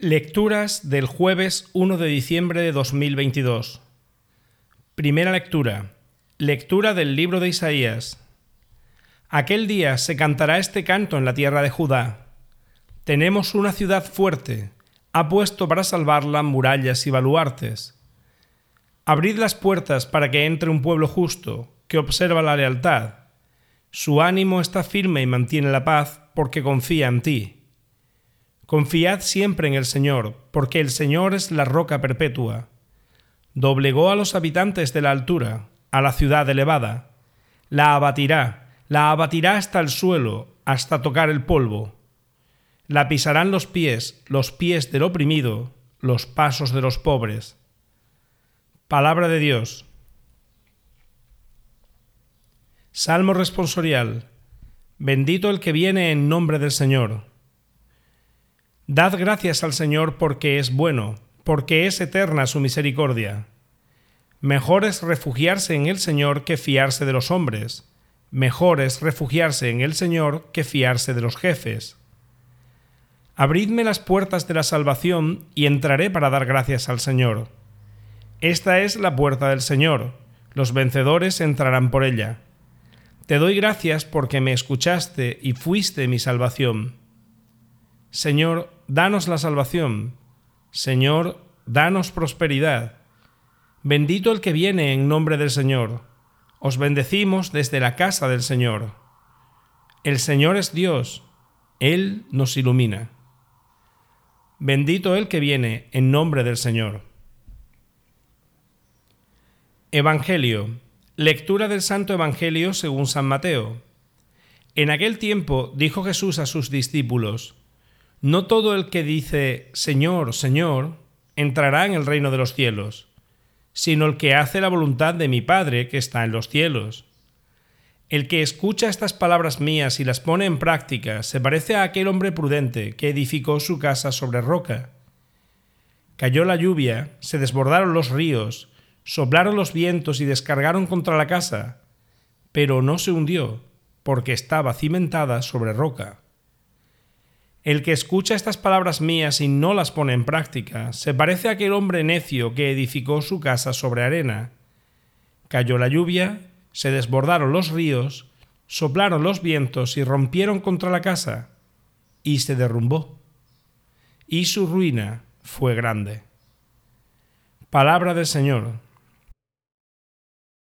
Lecturas del jueves 1 de diciembre de 2022. Primera lectura. Lectura del libro de Isaías. Aquel día se cantará este canto en la tierra de Judá. Tenemos una ciudad fuerte, ha puesto para salvarla murallas y baluartes. Abrid las puertas para que entre un pueblo justo, que observa la lealtad. Su ánimo está firme y mantiene la paz, porque confía en ti. Confiad siempre en el Señor, porque el Señor es la roca perpetua. Doblegó a los habitantes de la altura, a la ciudad elevada. La abatirá, la abatirá hasta el suelo, hasta tocar el polvo. La pisarán los pies, los pies del oprimido, los pasos de los pobres. Palabra de Dios. Salmo responsorial. Bendito el que viene en nombre del Señor. Dad gracias al Señor porque es bueno, porque es eterna su misericordia. Mejor es refugiarse en el Señor que fiarse de los hombres. Mejor es refugiarse en el Señor que fiarse de los jefes. Abridme las puertas de la salvación y entraré para dar gracias al Señor. Esta es la puerta del Señor, los vencedores entrarán por ella. Te doy gracias porque me escuchaste y fuiste mi salvación. Señor, danos la salvación. Señor, danos prosperidad. Bendito el que viene en nombre del Señor. Os bendecimos desde la casa del Señor. El Señor es Dios. Él nos ilumina. Bendito el que viene en nombre del Señor. Evangelio. Lectura del Santo Evangelio según San Mateo. En aquel tiempo dijo Jesús a sus discípulos, no todo el que dice Señor, Señor, entrará en el reino de los cielos, sino el que hace la voluntad de mi Padre que está en los cielos. El que escucha estas palabras mías y las pone en práctica se parece a aquel hombre prudente que edificó su casa sobre roca. Cayó la lluvia, se desbordaron los ríos, soplaron los vientos y descargaron contra la casa, pero no se hundió, porque estaba cimentada sobre roca. El que escucha estas palabras mías y no las pone en práctica se parece a aquel hombre necio que edificó su casa sobre arena. Cayó la lluvia, se desbordaron los ríos, soplaron los vientos y rompieron contra la casa, y se derrumbó. Y su ruina fue grande. Palabra del Señor.